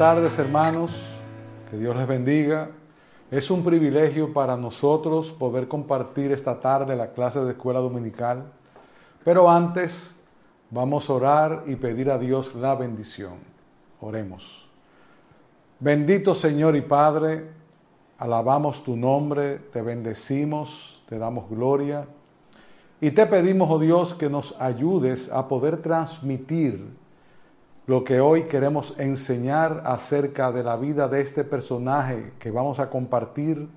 tardes hermanos, que Dios les bendiga. Es un privilegio para nosotros poder compartir esta tarde la clase de escuela dominical, pero antes vamos a orar y pedir a Dios la bendición. Oremos. Bendito Señor y Padre, alabamos tu nombre, te bendecimos, te damos gloria y te pedimos, oh Dios, que nos ayudes a poder transmitir lo que hoy queremos enseñar acerca de la vida de este personaje que vamos a compartir,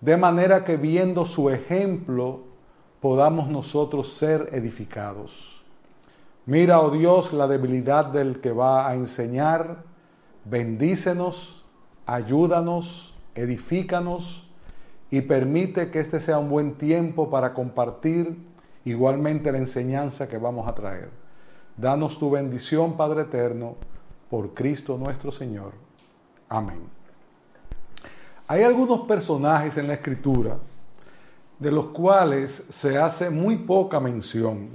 de manera que viendo su ejemplo podamos nosotros ser edificados. Mira, oh Dios, la debilidad del que va a enseñar, bendícenos, ayúdanos, edifícanos y permite que este sea un buen tiempo para compartir igualmente la enseñanza que vamos a traer. Danos tu bendición, Padre Eterno, por Cristo nuestro Señor. Amén. Hay algunos personajes en la Escritura de los cuales se hace muy poca mención,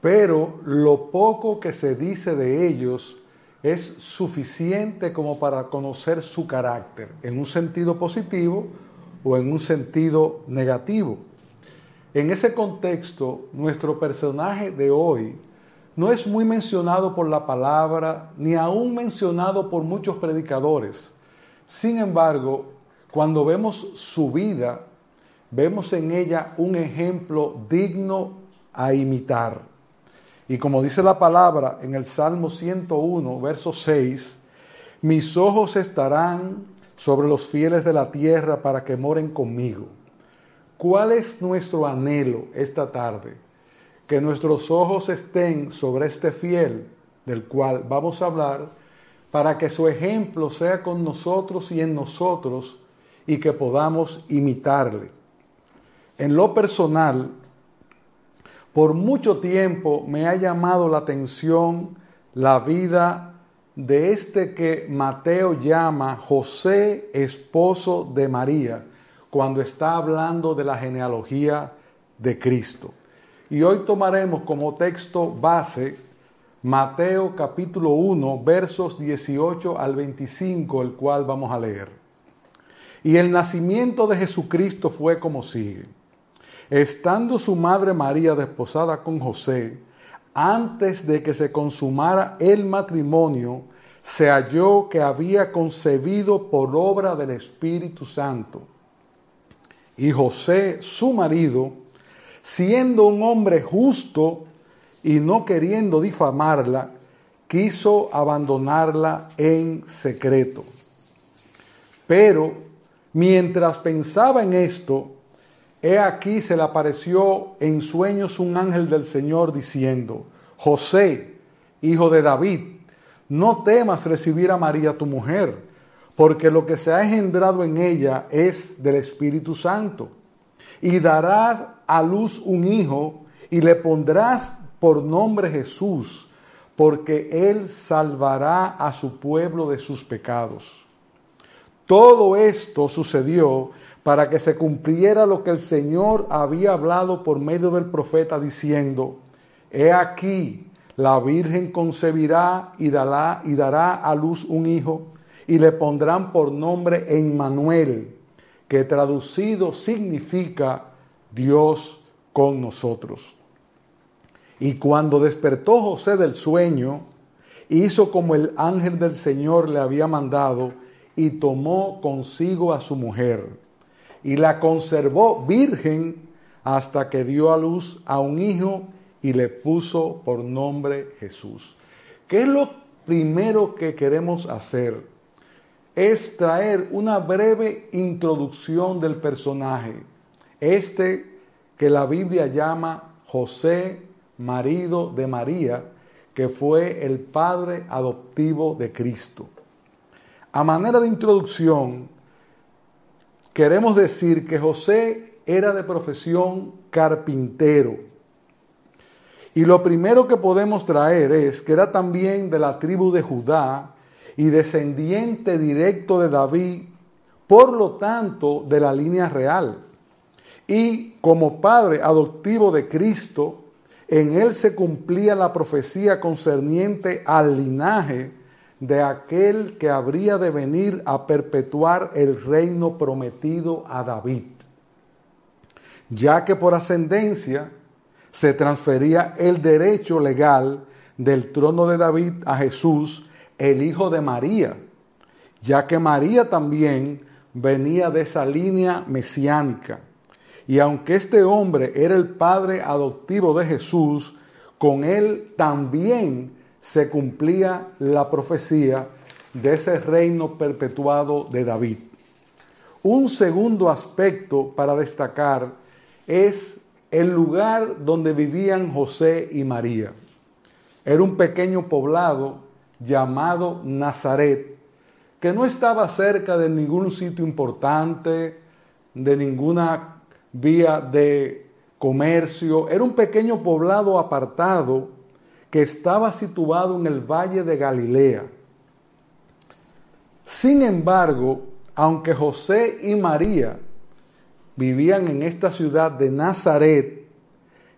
pero lo poco que se dice de ellos es suficiente como para conocer su carácter, en un sentido positivo o en un sentido negativo. En ese contexto, nuestro personaje de hoy no es muy mencionado por la palabra, ni aún mencionado por muchos predicadores. Sin embargo, cuando vemos su vida, vemos en ella un ejemplo digno a imitar. Y como dice la palabra en el Salmo 101, verso 6, mis ojos estarán sobre los fieles de la tierra para que moren conmigo. ¿Cuál es nuestro anhelo esta tarde? Que nuestros ojos estén sobre este fiel del cual vamos a hablar, para que su ejemplo sea con nosotros y en nosotros y que podamos imitarle. En lo personal, por mucho tiempo me ha llamado la atención la vida de este que Mateo llama José, esposo de María, cuando está hablando de la genealogía de Cristo. Y hoy tomaremos como texto base Mateo capítulo 1, versos 18 al 25, el cual vamos a leer. Y el nacimiento de Jesucristo fue como sigue. Estando su madre María desposada con José, antes de que se consumara el matrimonio, se halló que había concebido por obra del Espíritu Santo. Y José, su marido, siendo un hombre justo y no queriendo difamarla, quiso abandonarla en secreto. Pero mientras pensaba en esto, he aquí se le apareció en sueños un ángel del Señor diciendo, José, hijo de David, no temas recibir a María tu mujer, porque lo que se ha engendrado en ella es del Espíritu Santo y darás a luz un hijo y le pondrás por nombre Jesús, porque él salvará a su pueblo de sus pecados. Todo esto sucedió para que se cumpliera lo que el Señor había hablado por medio del profeta diciendo, He aquí, la Virgen concebirá y dará, y dará a luz un hijo, y le pondrán por nombre Emmanuel, que traducido significa Dios con nosotros. Y cuando despertó José del sueño, hizo como el ángel del Señor le había mandado y tomó consigo a su mujer y la conservó virgen hasta que dio a luz a un hijo y le puso por nombre Jesús. ¿Qué es lo primero que queremos hacer? es traer una breve introducción del personaje, este que la Biblia llama José, marido de María, que fue el padre adoptivo de Cristo. A manera de introducción, queremos decir que José era de profesión carpintero. Y lo primero que podemos traer es que era también de la tribu de Judá, y descendiente directo de David, por lo tanto de la línea real. Y como padre adoptivo de Cristo, en él se cumplía la profecía concerniente al linaje de aquel que habría de venir a perpetuar el reino prometido a David, ya que por ascendencia se transfería el derecho legal del trono de David a Jesús, el hijo de María, ya que María también venía de esa línea mesiánica. Y aunque este hombre era el padre adoptivo de Jesús, con él también se cumplía la profecía de ese reino perpetuado de David. Un segundo aspecto para destacar es el lugar donde vivían José y María. Era un pequeño poblado llamado Nazaret, que no estaba cerca de ningún sitio importante, de ninguna vía de comercio. Era un pequeño poblado apartado que estaba situado en el valle de Galilea. Sin embargo, aunque José y María vivían en esta ciudad de Nazaret,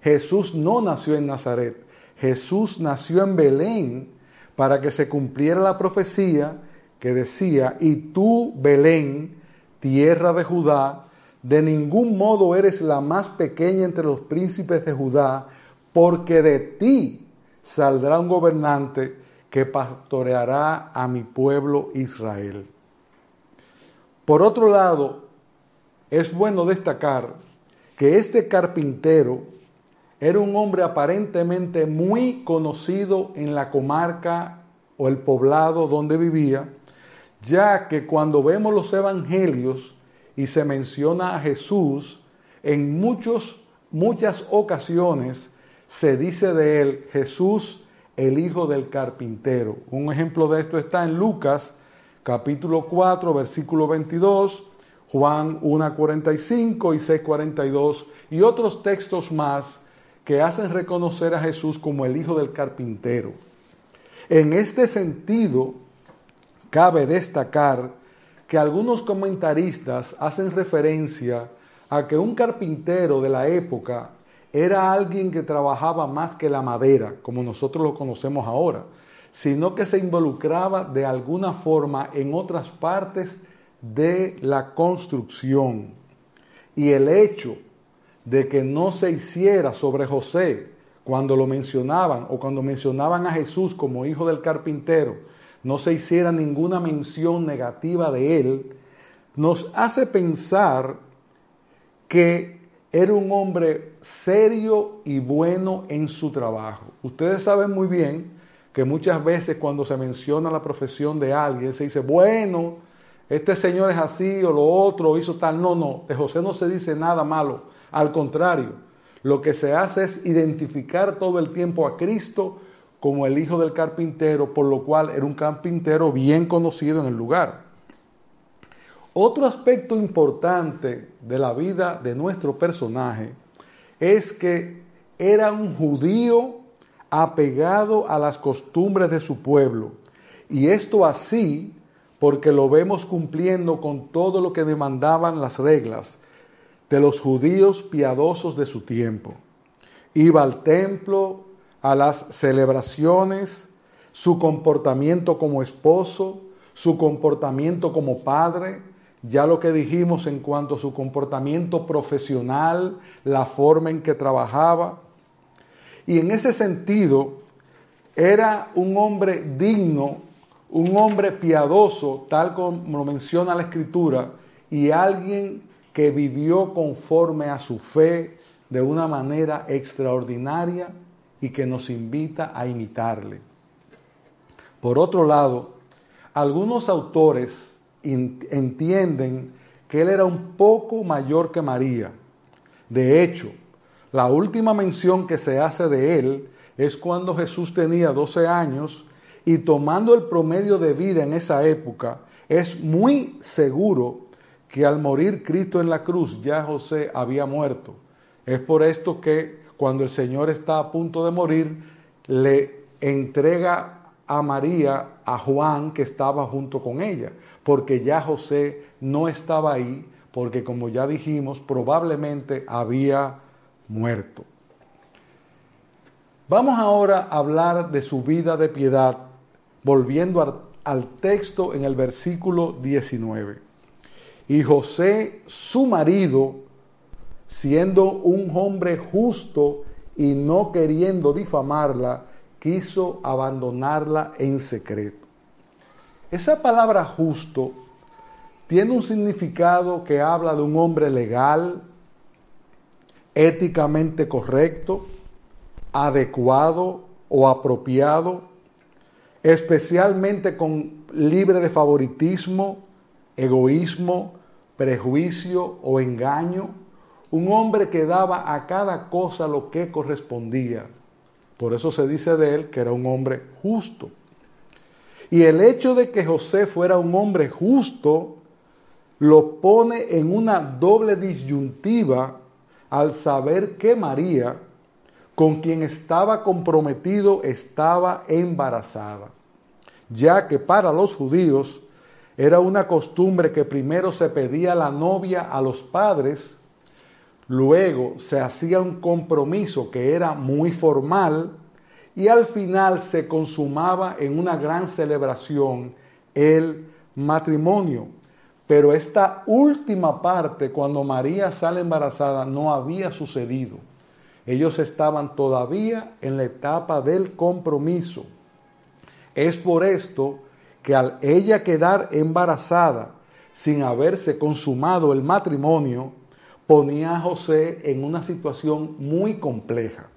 Jesús no nació en Nazaret. Jesús nació en Belén para que se cumpliera la profecía que decía, y tú, Belén, tierra de Judá, de ningún modo eres la más pequeña entre los príncipes de Judá, porque de ti saldrá un gobernante que pastoreará a mi pueblo Israel. Por otro lado, es bueno destacar que este carpintero era un hombre aparentemente muy conocido en la comarca o el poblado donde vivía, ya que cuando vemos los evangelios y se menciona a Jesús, en muchos, muchas ocasiones se dice de él Jesús el hijo del carpintero. Un ejemplo de esto está en Lucas capítulo 4 versículo 22, Juan 1.45 y 6.42 y otros textos más que hacen reconocer a Jesús como el hijo del carpintero. En este sentido, cabe destacar que algunos comentaristas hacen referencia a que un carpintero de la época era alguien que trabajaba más que la madera, como nosotros lo conocemos ahora, sino que se involucraba de alguna forma en otras partes de la construcción. Y el hecho de que no se hiciera sobre José cuando lo mencionaban o cuando mencionaban a Jesús como hijo del carpintero, no se hiciera ninguna mención negativa de él, nos hace pensar que era un hombre serio y bueno en su trabajo. Ustedes saben muy bien que muchas veces cuando se menciona la profesión de alguien se dice, bueno, este señor es así o lo otro, hizo tal. No, no, de José no se dice nada malo al contrario, lo que se hace es identificar todo el tiempo a Cristo como el hijo del carpintero, por lo cual era un carpintero bien conocido en el lugar. Otro aspecto importante de la vida de nuestro personaje es que era un judío apegado a las costumbres de su pueblo. Y esto así porque lo vemos cumpliendo con todo lo que demandaban las reglas, de los judíos piadosos de su tiempo. Iba al templo, a las celebraciones, su comportamiento como esposo, su comportamiento como padre, ya lo que dijimos en cuanto a su comportamiento profesional, la forma en que trabajaba. Y en ese sentido, era un hombre digno, un hombre piadoso, tal como lo menciona la Escritura, y alguien que vivió conforme a su fe de una manera extraordinaria y que nos invita a imitarle. Por otro lado, algunos autores entienden que él era un poco mayor que María. De hecho, la última mención que se hace de él es cuando Jesús tenía 12 años y tomando el promedio de vida en esa época, es muy seguro que al morir Cristo en la cruz ya José había muerto. Es por esto que cuando el Señor está a punto de morir, le entrega a María a Juan que estaba junto con ella, porque ya José no estaba ahí, porque como ya dijimos, probablemente había muerto. Vamos ahora a hablar de su vida de piedad, volviendo al texto en el versículo 19. Y José, su marido, siendo un hombre justo y no queriendo difamarla, quiso abandonarla en secreto. Esa palabra justo tiene un significado que habla de un hombre legal, éticamente correcto, adecuado o apropiado, especialmente con libre de favoritismo, egoísmo, prejuicio o engaño, un hombre que daba a cada cosa lo que correspondía. Por eso se dice de él que era un hombre justo. Y el hecho de que José fuera un hombre justo lo pone en una doble disyuntiva al saber que María, con quien estaba comprometido, estaba embarazada, ya que para los judíos era una costumbre que primero se pedía la novia a los padres, luego se hacía un compromiso que era muy formal y al final se consumaba en una gran celebración el matrimonio. Pero esta última parte, cuando María sale embarazada, no había sucedido. Ellos estaban todavía en la etapa del compromiso. Es por esto que al ella quedar embarazada sin haberse consumado el matrimonio, ponía a José en una situación muy compleja,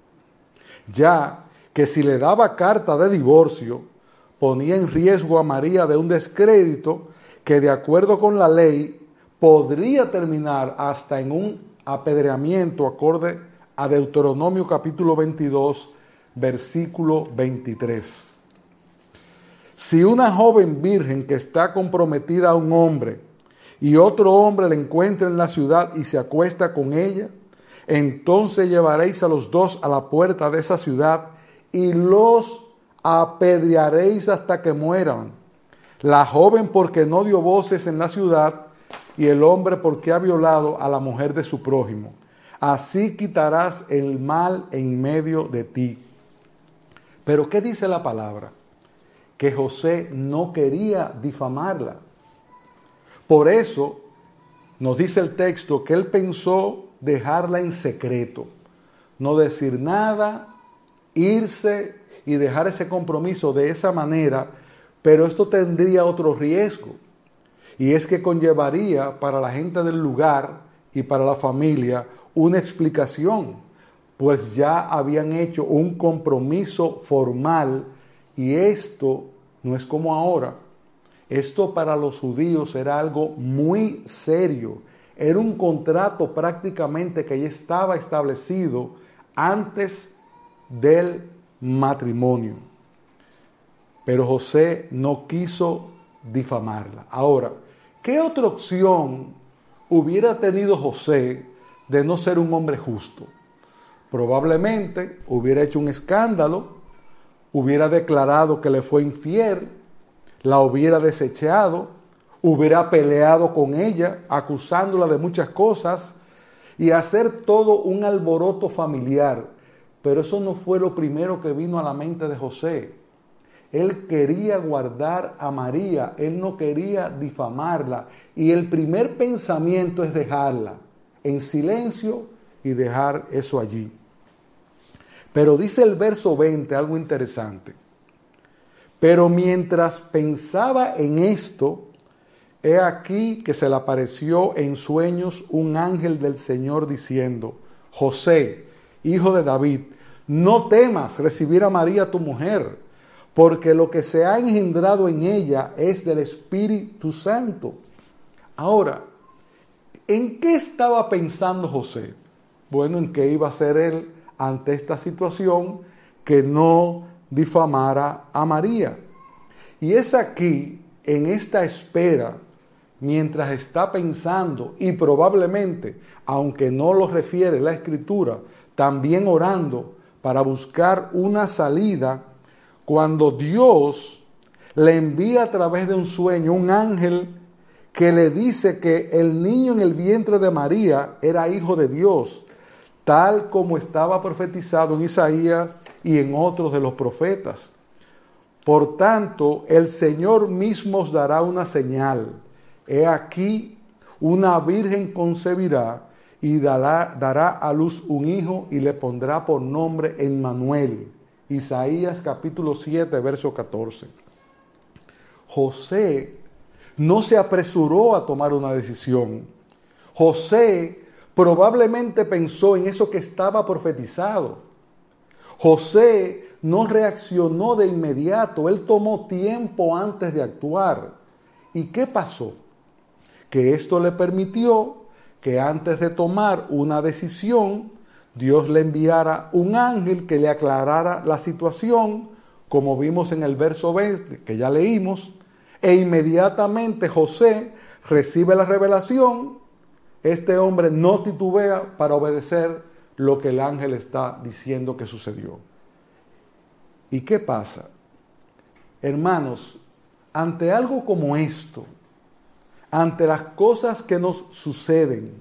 ya que si le daba carta de divorcio, ponía en riesgo a María de un descrédito que de acuerdo con la ley podría terminar hasta en un apedreamiento acorde a Deuteronomio capítulo 22, versículo 23. Si una joven virgen que está comprometida a un hombre y otro hombre la encuentra en la ciudad y se acuesta con ella, entonces llevaréis a los dos a la puerta de esa ciudad y los apedrearéis hasta que mueran. La joven porque no dio voces en la ciudad y el hombre porque ha violado a la mujer de su prójimo. Así quitarás el mal en medio de ti. Pero ¿qué dice la palabra? que José no quería difamarla. Por eso nos dice el texto que él pensó dejarla en secreto, no decir nada, irse y dejar ese compromiso de esa manera, pero esto tendría otro riesgo, y es que conllevaría para la gente del lugar y para la familia una explicación, pues ya habían hecho un compromiso formal y esto no es como ahora. Esto para los judíos era algo muy serio. Era un contrato prácticamente que ya estaba establecido antes del matrimonio. Pero José no quiso difamarla. Ahora, ¿qué otra opción hubiera tenido José de no ser un hombre justo? Probablemente hubiera hecho un escándalo hubiera declarado que le fue infiel, la hubiera desechado, hubiera peleado con ella, acusándola de muchas cosas y hacer todo un alboroto familiar. Pero eso no fue lo primero que vino a la mente de José. Él quería guardar a María, él no quería difamarla. Y el primer pensamiento es dejarla en silencio y dejar eso allí. Pero dice el verso 20 algo interesante. Pero mientras pensaba en esto, he aquí que se le apareció en sueños un ángel del Señor diciendo, José, hijo de David, no temas recibir a María tu mujer, porque lo que se ha engendrado en ella es del Espíritu Santo. Ahora, ¿en qué estaba pensando José? Bueno, en que iba a ser él ante esta situación que no difamara a María. Y es aquí, en esta espera, mientras está pensando y probablemente, aunque no lo refiere la escritura, también orando para buscar una salida, cuando Dios le envía a través de un sueño un ángel que le dice que el niño en el vientre de María era hijo de Dios tal como estaba profetizado en Isaías y en otros de los profetas. Por tanto, el Señor mismo os dará una señal. He aquí, una virgen concebirá y dará, a luz un hijo y le pondrá por nombre Emmanuel. Isaías capítulo 7, verso 14. José no se apresuró a tomar una decisión. José probablemente pensó en eso que estaba profetizado. José no reaccionó de inmediato, él tomó tiempo antes de actuar. ¿Y qué pasó? Que esto le permitió que antes de tomar una decisión, Dios le enviara un ángel que le aclarara la situación, como vimos en el verso 20 que ya leímos, e inmediatamente José recibe la revelación, este hombre no titubea para obedecer lo que el ángel está diciendo que sucedió. ¿Y qué pasa? Hermanos, ante algo como esto, ante las cosas que nos suceden,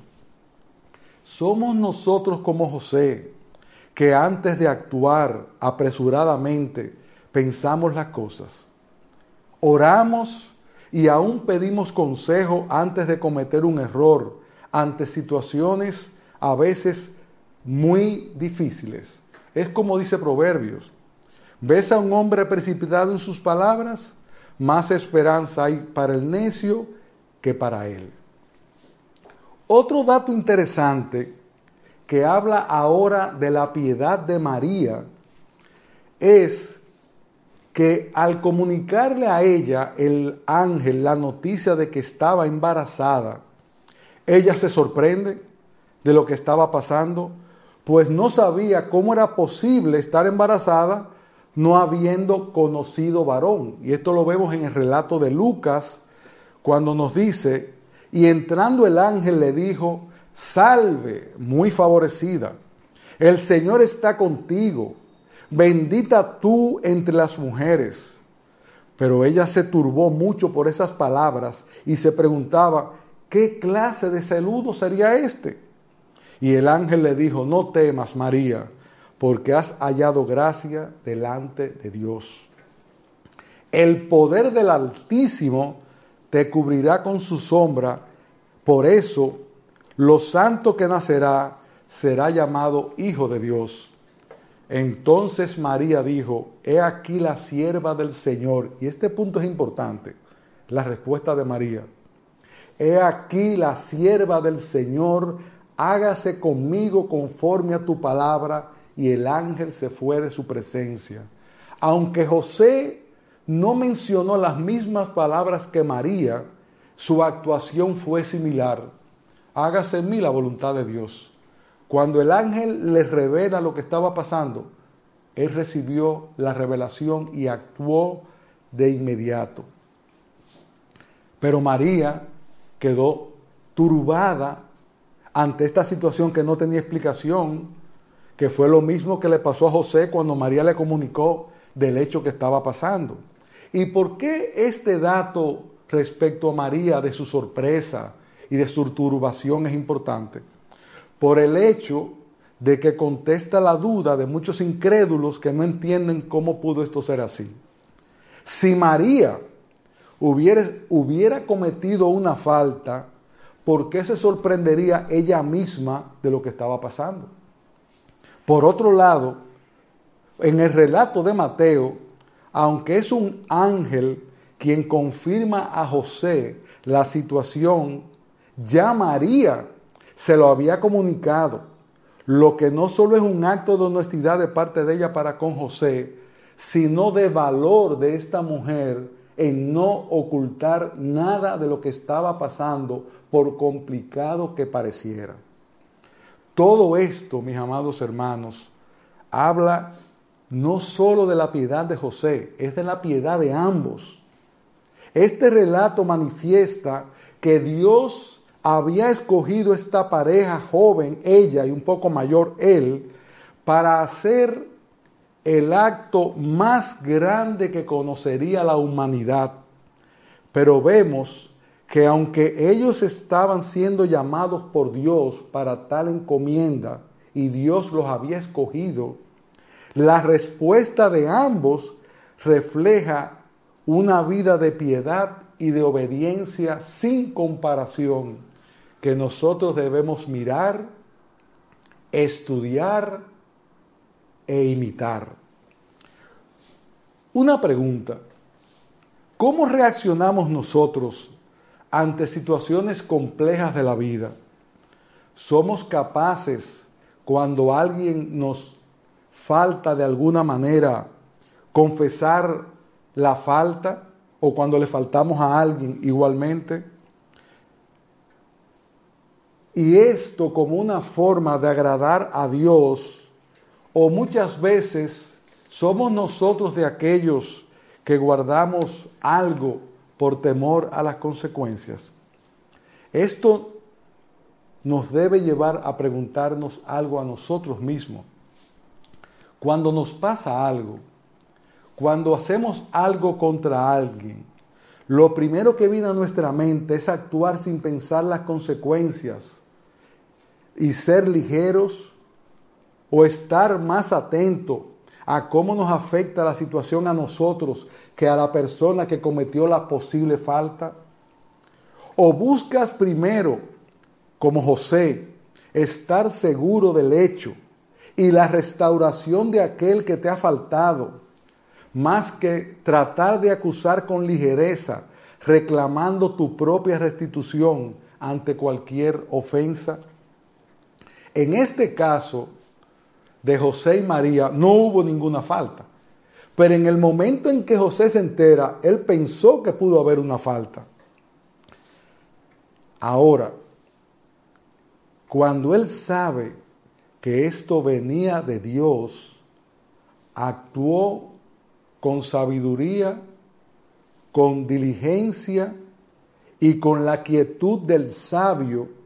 somos nosotros como José, que antes de actuar apresuradamente pensamos las cosas, oramos y aún pedimos consejo antes de cometer un error ante situaciones a veces muy difíciles. Es como dice Proverbios, ves a un hombre precipitado en sus palabras, más esperanza hay para el necio que para él. Otro dato interesante que habla ahora de la piedad de María es que al comunicarle a ella el ángel la noticia de que estaba embarazada, ella se sorprende de lo que estaba pasando, pues no sabía cómo era posible estar embarazada no habiendo conocido varón. Y esto lo vemos en el relato de Lucas, cuando nos dice, y entrando el ángel le dijo, salve, muy favorecida, el Señor está contigo, bendita tú entre las mujeres. Pero ella se turbó mucho por esas palabras y se preguntaba, ¿qué clase de saludo sería este? Y el ángel le dijo, no temas, María, porque has hallado gracia delante de Dios. El poder del Altísimo te cubrirá con su sombra. Por eso, lo santo que nacerá será llamado Hijo de Dios. Entonces María dijo, he aquí la sierva del Señor. Y este punto es importante, la respuesta de María. He aquí la sierva del Señor, hágase conmigo conforme a tu palabra. Y el ángel se fue de su presencia. Aunque José no mencionó las mismas palabras que María, su actuación fue similar. Hágase en mí la voluntad de Dios. Cuando el ángel le revela lo que estaba pasando, él recibió la revelación y actuó de inmediato. Pero María quedó turbada ante esta situación que no tenía explicación, que fue lo mismo que le pasó a José cuando María le comunicó del hecho que estaba pasando. ¿Y por qué este dato respecto a María de su sorpresa y de su turbación es importante? Por el hecho de que contesta la duda de muchos incrédulos que no entienden cómo pudo esto ser así. Si María hubiera, hubiera cometido una falta, ¿por qué se sorprendería ella misma de lo que estaba pasando? Por otro lado, en el relato de Mateo, aunque es un ángel quien confirma a José la situación, ya María se lo había comunicado, lo que no solo es un acto de honestidad de parte de ella para con José, sino de valor de esta mujer en no ocultar nada de lo que estaba pasando, por complicado que pareciera. Todo esto, mis amados hermanos, habla no solo de la piedad de José, es de la piedad de ambos. Este relato manifiesta que Dios había escogido esta pareja joven, ella y un poco mayor él, para hacer el acto más grande que conocería la humanidad. Pero vemos que aunque ellos estaban siendo llamados por Dios para tal encomienda y Dios los había escogido, la respuesta de ambos refleja una vida de piedad y de obediencia sin comparación que nosotros debemos mirar, estudiar e imitar. Una pregunta, ¿cómo reaccionamos nosotros ante situaciones complejas de la vida? ¿Somos capaces cuando alguien nos falta de alguna manera confesar la falta o cuando le faltamos a alguien igualmente? Y esto como una forma de agradar a Dios o muchas veces somos nosotros de aquellos que guardamos algo por temor a las consecuencias. Esto nos debe llevar a preguntarnos algo a nosotros mismos. Cuando nos pasa algo, cuando hacemos algo contra alguien, lo primero que viene a nuestra mente es actuar sin pensar las consecuencias y ser ligeros o estar más atento a cómo nos afecta la situación a nosotros que a la persona que cometió la posible falta? ¿O buscas primero, como José, estar seguro del hecho y la restauración de aquel que te ha faltado, más que tratar de acusar con ligereza, reclamando tu propia restitución ante cualquier ofensa? En este caso, de José y María no hubo ninguna falta. Pero en el momento en que José se entera, él pensó que pudo haber una falta. Ahora, cuando él sabe que esto venía de Dios, actuó con sabiduría, con diligencia y con la quietud del sabio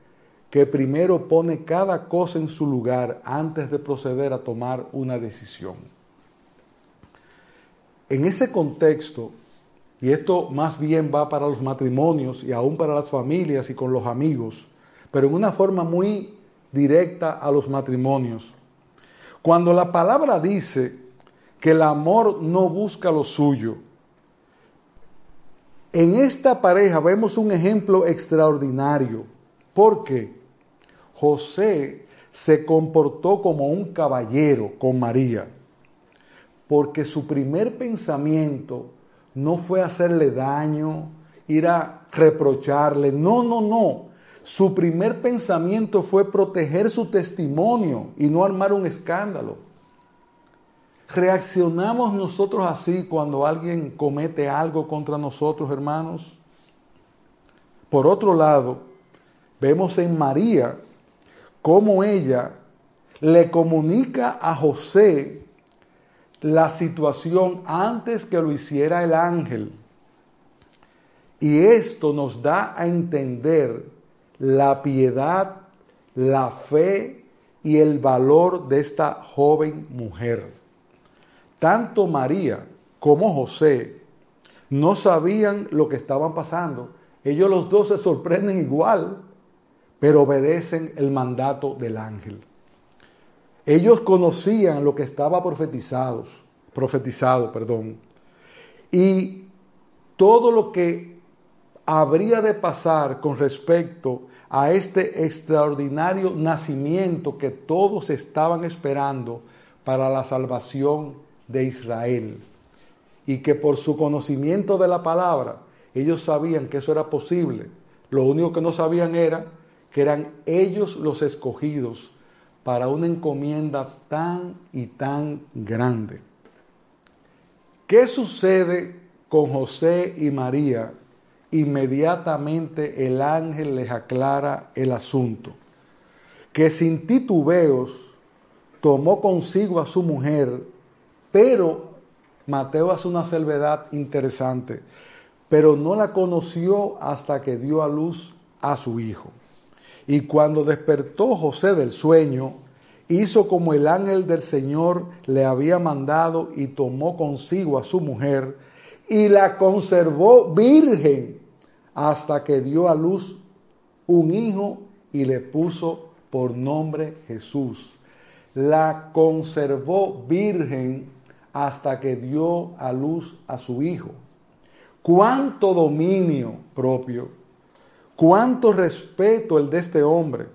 que primero pone cada cosa en su lugar antes de proceder a tomar una decisión. En ese contexto, y esto más bien va para los matrimonios y aún para las familias y con los amigos, pero en una forma muy directa a los matrimonios. Cuando la palabra dice que el amor no busca lo suyo, en esta pareja vemos un ejemplo extraordinario. ¿Por qué? José se comportó como un caballero con María, porque su primer pensamiento no fue hacerle daño, ir a reprocharle, no, no, no. Su primer pensamiento fue proteger su testimonio y no armar un escándalo. ¿Reaccionamos nosotros así cuando alguien comete algo contra nosotros, hermanos? Por otro lado, vemos en María cómo ella le comunica a José la situación antes que lo hiciera el ángel. Y esto nos da a entender la piedad, la fe y el valor de esta joven mujer. Tanto María como José no sabían lo que estaban pasando. Ellos los dos se sorprenden igual pero obedecen el mandato del ángel. Ellos conocían lo que estaba profetizado, profetizado, perdón, y todo lo que habría de pasar con respecto a este extraordinario nacimiento que todos estaban esperando para la salvación de Israel. Y que por su conocimiento de la palabra, ellos sabían que eso era posible. Lo único que no sabían era que eran ellos los escogidos para una encomienda tan y tan grande. ¿Qué sucede con José y María? Inmediatamente el ángel les aclara el asunto, que sin titubeos tomó consigo a su mujer, pero Mateo hace una salvedad interesante, pero no la conoció hasta que dio a luz a su hijo. Y cuando despertó José del sueño, hizo como el ángel del Señor le había mandado y tomó consigo a su mujer y la conservó virgen hasta que dio a luz un hijo y le puso por nombre Jesús. La conservó virgen hasta que dio a luz a su hijo. Cuánto dominio propio, cuánto respeto el de este hombre,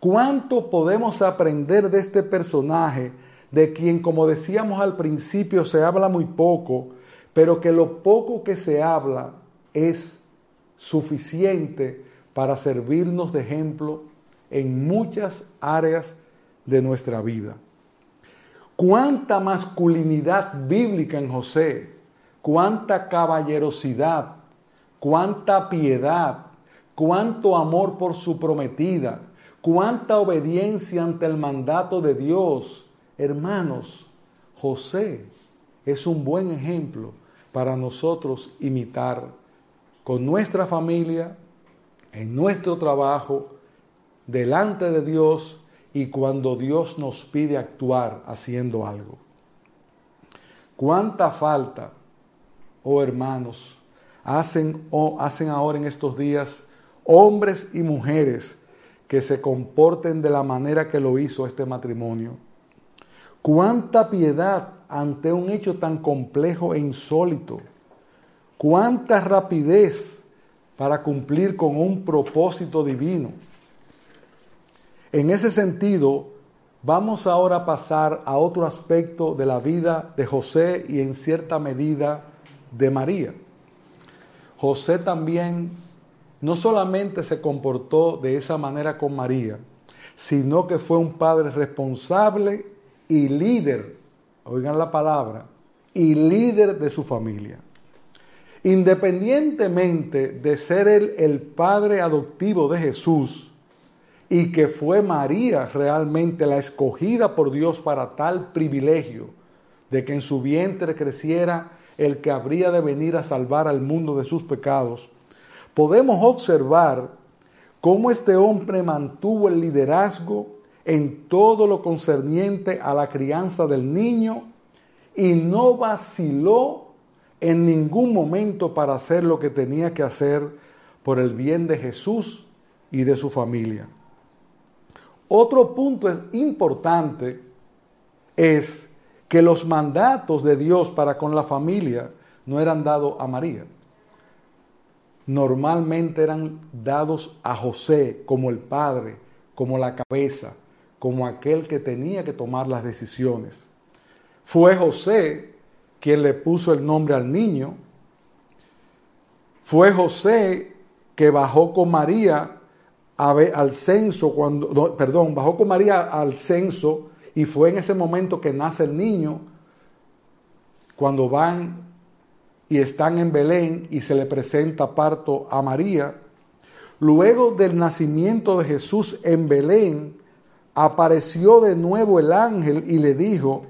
cuánto podemos aprender de este personaje, de quien, como decíamos al principio, se habla muy poco, pero que lo poco que se habla es suficiente para servirnos de ejemplo en muchas áreas de nuestra vida. Cuánta masculinidad bíblica en José, cuánta caballerosidad, cuánta piedad, cuánto amor por su prometida, cuánta obediencia ante el mandato de Dios. Hermanos, José es un buen ejemplo para nosotros imitar con nuestra familia, en nuestro trabajo, delante de Dios y cuando Dios nos pide actuar haciendo algo. ¿Cuánta falta, oh hermanos, hacen, oh, hacen ahora en estos días hombres y mujeres que se comporten de la manera que lo hizo este matrimonio? ¿Cuánta piedad ante un hecho tan complejo e insólito? ¿Cuánta rapidez para cumplir con un propósito divino? En ese sentido, vamos ahora a pasar a otro aspecto de la vida de José y en cierta medida de María. José también no solamente se comportó de esa manera con María, sino que fue un padre responsable y líder, oigan la palabra, y líder de su familia. Independientemente de ser él el padre adoptivo de Jesús, y que fue María realmente la escogida por Dios para tal privilegio de que en su vientre creciera el que habría de venir a salvar al mundo de sus pecados, podemos observar cómo este hombre mantuvo el liderazgo en todo lo concerniente a la crianza del niño y no vaciló en ningún momento para hacer lo que tenía que hacer por el bien de Jesús y de su familia. Otro punto importante es que los mandatos de Dios para con la familia no eran dados a María. Normalmente eran dados a José como el padre, como la cabeza, como aquel que tenía que tomar las decisiones. Fue José quien le puso el nombre al niño. Fue José que bajó con María al censo, cuando, perdón, bajó con María al censo y fue en ese momento que nace el niño, cuando van y están en Belén y se le presenta parto a María. Luego del nacimiento de Jesús en Belén, apareció de nuevo el ángel y le dijo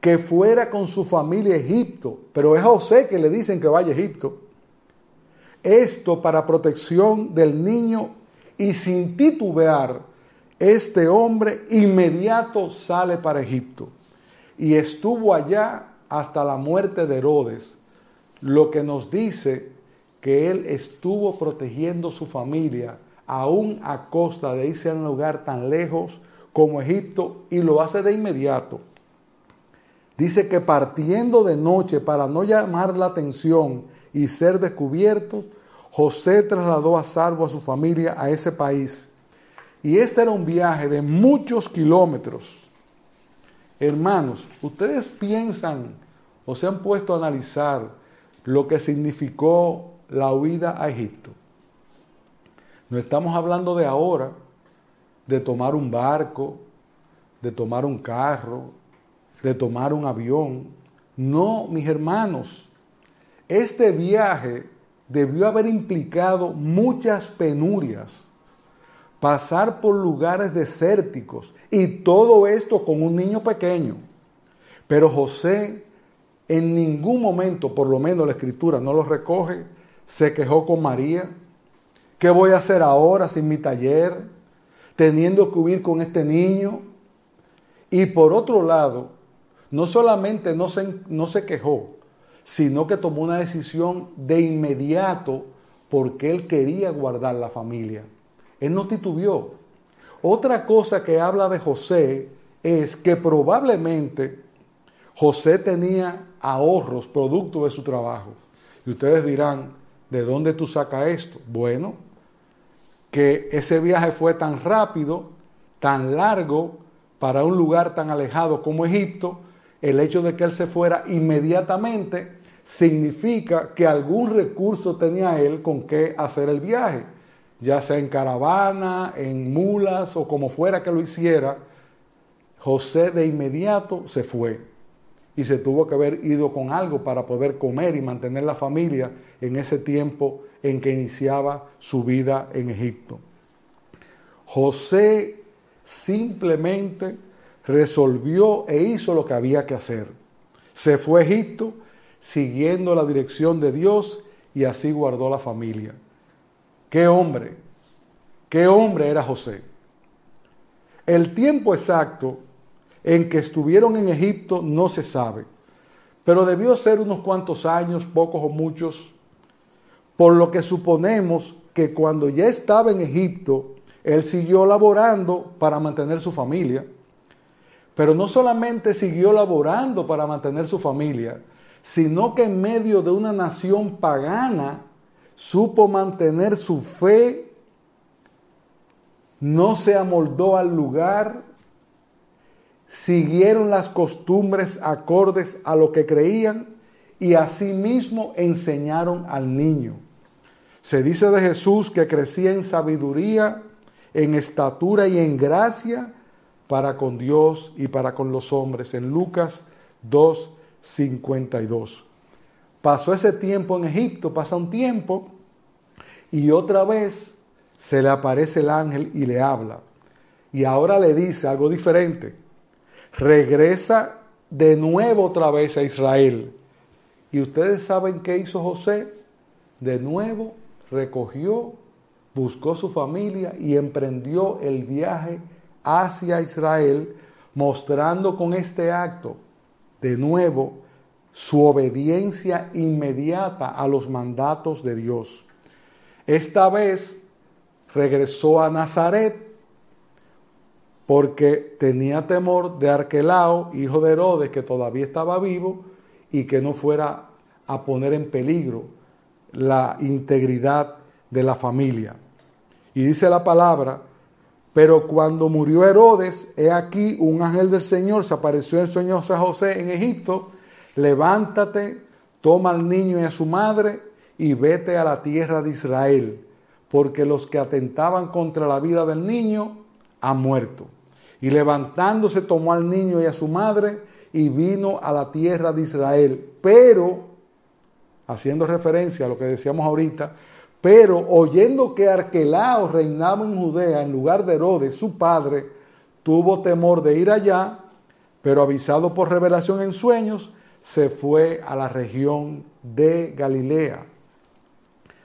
que fuera con su familia a Egipto, pero es José que le dicen que vaya a Egipto. Esto para protección del niño y sin titubear, este hombre inmediato sale para Egipto y estuvo allá hasta la muerte de Herodes, lo que nos dice que él estuvo protegiendo su familia aún a costa de irse a un lugar tan lejos como Egipto y lo hace de inmediato. Dice que partiendo de noche para no llamar la atención y ser descubierto, José trasladó a salvo a su familia a ese país. Y este era un viaje de muchos kilómetros. Hermanos, ustedes piensan o se han puesto a analizar lo que significó la huida a Egipto. No estamos hablando de ahora, de tomar un barco, de tomar un carro, de tomar un avión. No, mis hermanos, este viaje debió haber implicado muchas penurias, pasar por lugares desérticos y todo esto con un niño pequeño. Pero José en ningún momento, por lo menos la escritura no lo recoge, se quejó con María. ¿Qué voy a hacer ahora sin mi taller? Teniendo que huir con este niño. Y por otro lado, no solamente no se, no se quejó, sino que tomó una decisión de inmediato porque él quería guardar la familia. Él no titubeó. Otra cosa que habla de José es que probablemente José tenía ahorros producto de su trabajo. Y ustedes dirán, ¿de dónde tú sacas esto? Bueno, que ese viaje fue tan rápido, tan largo, para un lugar tan alejado como Egipto, el hecho de que él se fuera inmediatamente significa que algún recurso tenía él con qué hacer el viaje, ya sea en caravana, en mulas o como fuera que lo hiciera. José de inmediato se fue y se tuvo que haber ido con algo para poder comer y mantener la familia en ese tiempo en que iniciaba su vida en Egipto. José simplemente resolvió e hizo lo que había que hacer. Se fue a Egipto siguiendo la dirección de Dios y así guardó la familia. Qué hombre, qué hombre era José. El tiempo exacto en que estuvieron en Egipto no se sabe, pero debió ser unos cuantos años, pocos o muchos, por lo que suponemos que cuando ya estaba en Egipto, él siguió laborando para mantener su familia, pero no solamente siguió laborando para mantener su familia, sino que en medio de una nación pagana supo mantener su fe, no se amoldó al lugar, siguieron las costumbres acordes a lo que creían y asimismo enseñaron al niño. Se dice de Jesús que crecía en sabiduría, en estatura y en gracia para con Dios y para con los hombres. En Lucas 2, 52. Pasó ese tiempo en Egipto, pasa un tiempo, y otra vez se le aparece el ángel y le habla. Y ahora le dice algo diferente. Regresa de nuevo otra vez a Israel. Y ustedes saben qué hizo José. De nuevo recogió, buscó su familia y emprendió el viaje hacia Israel, mostrando con este acto de nuevo su obediencia inmediata a los mandatos de Dios. Esta vez regresó a Nazaret porque tenía temor de Arquelao, hijo de Herodes, que todavía estaba vivo y que no fuera a poner en peligro la integridad de la familia. Y dice la palabra pero cuando murió Herodes, he aquí un ángel del Señor se apareció en sueños a José en Egipto. Levántate, toma al niño y a su madre y vete a la tierra de Israel, porque los que atentaban contra la vida del niño han muerto. Y levantándose tomó al niño y a su madre y vino a la tierra de Israel. Pero, haciendo referencia a lo que decíamos ahorita, pero oyendo que Arquelao reinaba en Judea en lugar de Herodes, su padre, tuvo temor de ir allá, pero avisado por revelación en sueños, se fue a la región de Galilea.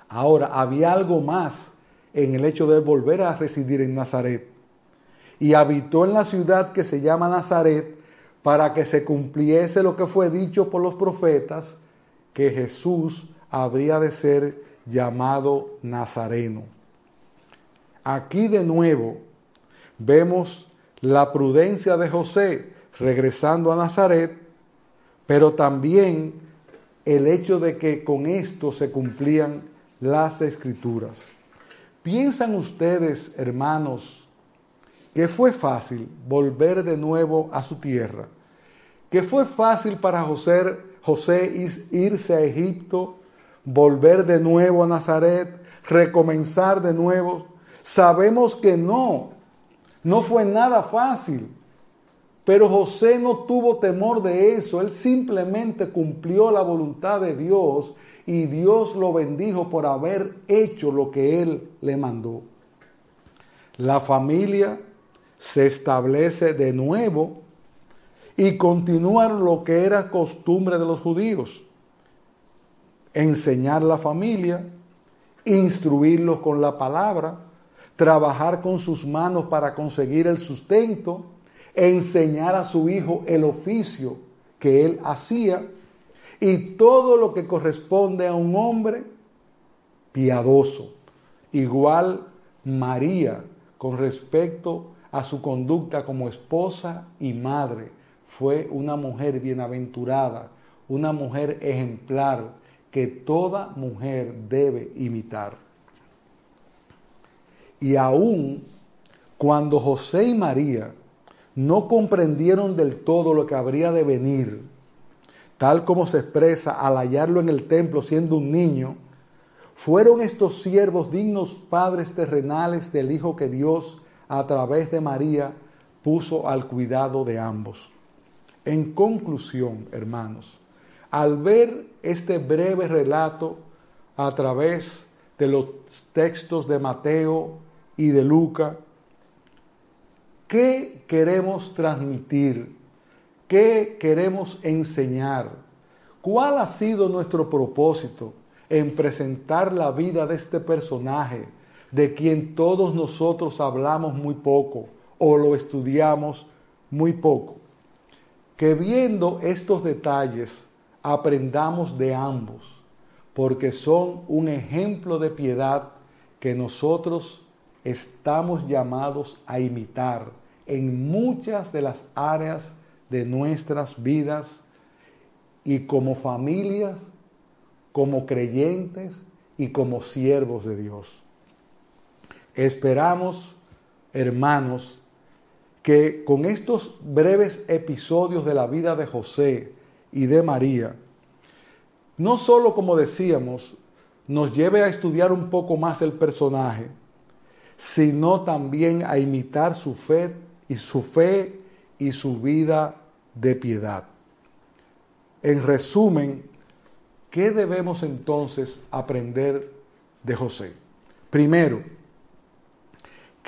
Ahora, había algo más en el hecho de volver a residir en Nazaret. Y habitó en la ciudad que se llama Nazaret para que se cumpliese lo que fue dicho por los profetas, que Jesús habría de ser llamado Nazareno. Aquí de nuevo vemos la prudencia de José regresando a Nazaret, pero también el hecho de que con esto se cumplían las escrituras. ¿Piensan ustedes, hermanos, que fue fácil volver de nuevo a su tierra? ¿Que fue fácil para José, José irse a Egipto volver de nuevo a Nazaret, recomenzar de nuevo. Sabemos que no, no fue nada fácil. Pero José no tuvo temor de eso, él simplemente cumplió la voluntad de Dios y Dios lo bendijo por haber hecho lo que él le mandó. La familia se establece de nuevo y continúa lo que era costumbre de los judíos enseñar la familia, instruirlos con la palabra, trabajar con sus manos para conseguir el sustento, enseñar a su hijo el oficio que él hacía y todo lo que corresponde a un hombre piadoso. Igual María con respecto a su conducta como esposa y madre fue una mujer bienaventurada, una mujer ejemplar que toda mujer debe imitar. Y aún cuando José y María no comprendieron del todo lo que habría de venir, tal como se expresa al hallarlo en el templo siendo un niño, fueron estos siervos dignos padres terrenales del Hijo que Dios a través de María puso al cuidado de ambos. En conclusión, hermanos, al ver este breve relato a través de los textos de Mateo y de Luca, ¿qué queremos transmitir? ¿Qué queremos enseñar? ¿Cuál ha sido nuestro propósito en presentar la vida de este personaje, de quien todos nosotros hablamos muy poco o lo estudiamos muy poco? Que viendo estos detalles aprendamos de ambos, porque son un ejemplo de piedad que nosotros estamos llamados a imitar en muchas de las áreas de nuestras vidas y como familias, como creyentes y como siervos de Dios. Esperamos, hermanos, que con estos breves episodios de la vida de José y de María, no solo como decíamos, nos lleve a estudiar un poco más el personaje, sino también a imitar su fe y su fe y su vida de piedad. En resumen, ¿qué debemos entonces aprender de José? Primero,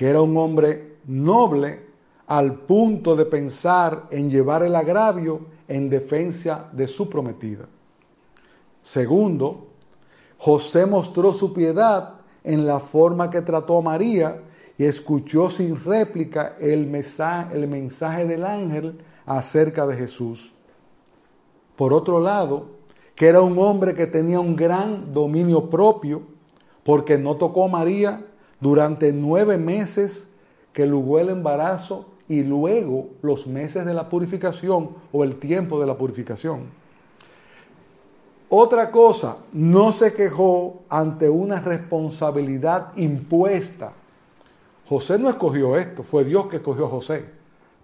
que era un hombre noble al punto de pensar en llevar el agravio en defensa de su prometida. Segundo, José mostró su piedad en la forma que trató a María y escuchó sin réplica el mensaje, el mensaje del ángel acerca de Jesús. Por otro lado, que era un hombre que tenía un gran dominio propio, porque no tocó a María durante nueve meses que luego el embarazo y luego los meses de la purificación o el tiempo de la purificación. Otra cosa, no se quejó ante una responsabilidad impuesta. José no escogió esto, fue Dios que escogió a José,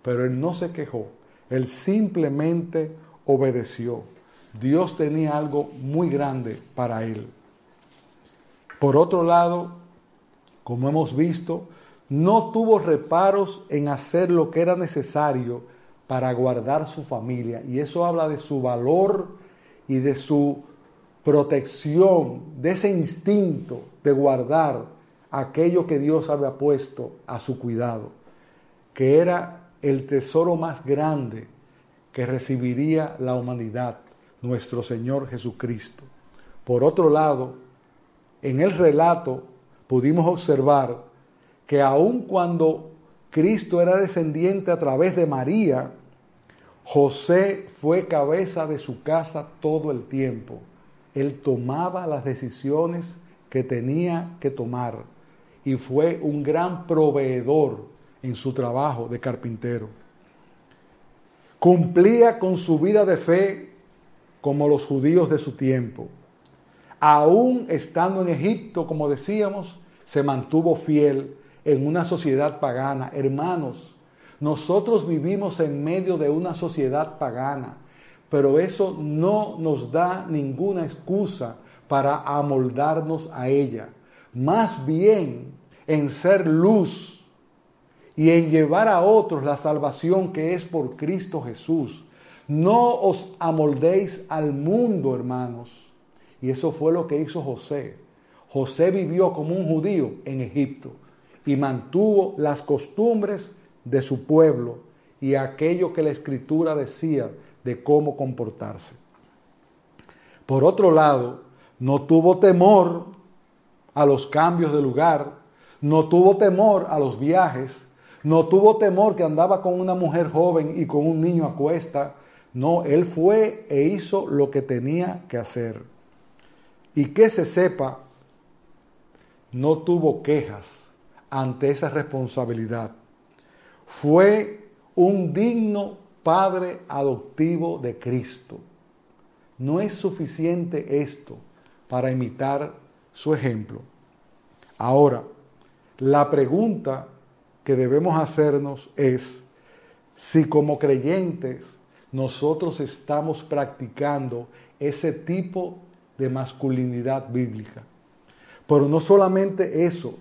pero él no se quejó. Él simplemente obedeció. Dios tenía algo muy grande para él. Por otro lado, como hemos visto, no tuvo reparos en hacer lo que era necesario para guardar su familia. Y eso habla de su valor y de su protección, de ese instinto de guardar aquello que Dios había puesto a su cuidado, que era el tesoro más grande que recibiría la humanidad, nuestro Señor Jesucristo. Por otro lado, en el relato pudimos observar que aun cuando Cristo era descendiente a través de María, José fue cabeza de su casa todo el tiempo. Él tomaba las decisiones que tenía que tomar y fue un gran proveedor en su trabajo de carpintero. Cumplía con su vida de fe como los judíos de su tiempo. Aún estando en Egipto, como decíamos, se mantuvo fiel en una sociedad pagana. Hermanos, nosotros vivimos en medio de una sociedad pagana, pero eso no nos da ninguna excusa para amoldarnos a ella. Más bien en ser luz y en llevar a otros la salvación que es por Cristo Jesús. No os amoldéis al mundo, hermanos. Y eso fue lo que hizo José. José vivió como un judío en Egipto y mantuvo las costumbres de su pueblo y aquello que la escritura decía de cómo comportarse. Por otro lado, no tuvo temor a los cambios de lugar, no tuvo temor a los viajes, no tuvo temor que andaba con una mujer joven y con un niño a cuesta. No, él fue e hizo lo que tenía que hacer. Y que se sepa, no tuvo quejas ante esa responsabilidad. Fue un digno padre adoptivo de Cristo. No es suficiente esto para imitar su ejemplo. Ahora, la pregunta que debemos hacernos es si como creyentes nosotros estamos practicando ese tipo de masculinidad bíblica. Pero no solamente eso,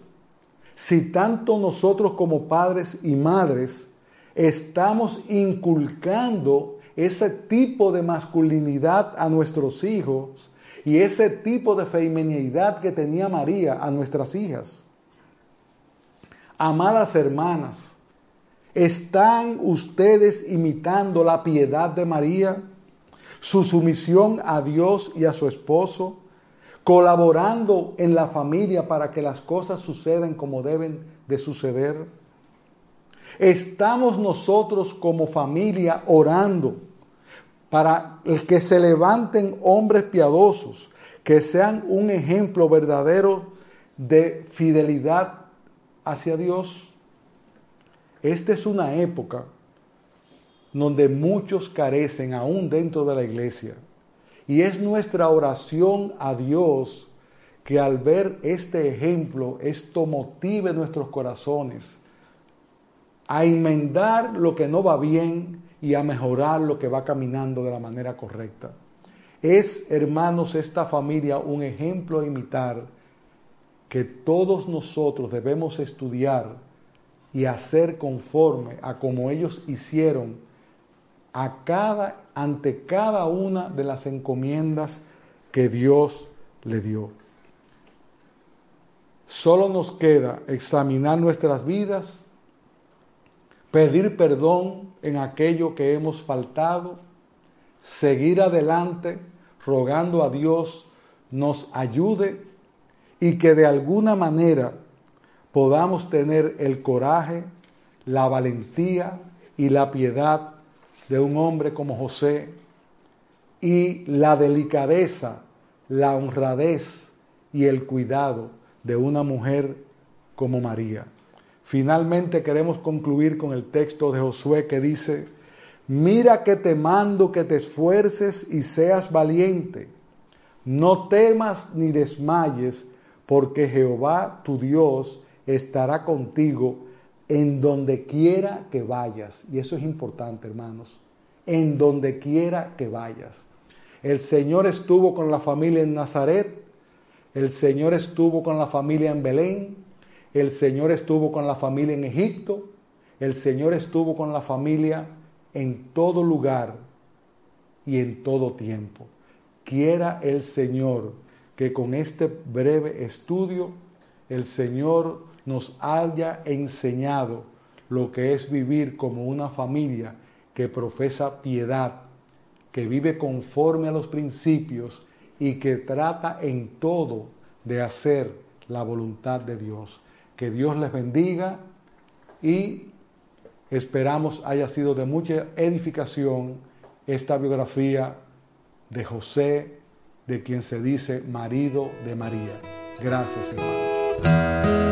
si tanto nosotros como padres y madres estamos inculcando ese tipo de masculinidad a nuestros hijos y ese tipo de feminidad que tenía María a nuestras hijas. Amadas hermanas, ¿están ustedes imitando la piedad de María, su sumisión a Dios y a su esposo? colaborando en la familia para que las cosas sucedan como deben de suceder. Estamos nosotros como familia orando para que se levanten hombres piadosos, que sean un ejemplo verdadero de fidelidad hacia Dios. Esta es una época donde muchos carecen aún dentro de la iglesia y es nuestra oración a Dios que al ver este ejemplo, esto motive nuestros corazones a enmendar lo que no va bien y a mejorar lo que va caminando de la manera correcta. Es, hermanos, esta familia un ejemplo a imitar que todos nosotros debemos estudiar y hacer conforme a como ellos hicieron a cada, ante cada una de las encomiendas que Dios le dio. Solo nos queda examinar nuestras vidas, pedir perdón en aquello que hemos faltado, seguir adelante rogando a Dios nos ayude y que de alguna manera podamos tener el coraje, la valentía y la piedad de un hombre como José y la delicadeza, la honradez y el cuidado de una mujer como María. Finalmente queremos concluir con el texto de Josué que dice, mira que te mando que te esfuerces y seas valiente, no temas ni desmayes, porque Jehová tu Dios estará contigo en donde quiera que vayas. Y eso es importante, hermanos. En donde quiera que vayas. El Señor estuvo con la familia en Nazaret. El Señor estuvo con la familia en Belén. El Señor estuvo con la familia en Egipto. El Señor estuvo con la familia en todo lugar y en todo tiempo. Quiera el Señor que con este breve estudio el Señor nos haya enseñado lo que es vivir como una familia que profesa piedad, que vive conforme a los principios y que trata en todo de hacer la voluntad de Dios. Que Dios les bendiga y esperamos haya sido de mucha edificación esta biografía de José, de quien se dice marido de María. Gracias, hermano.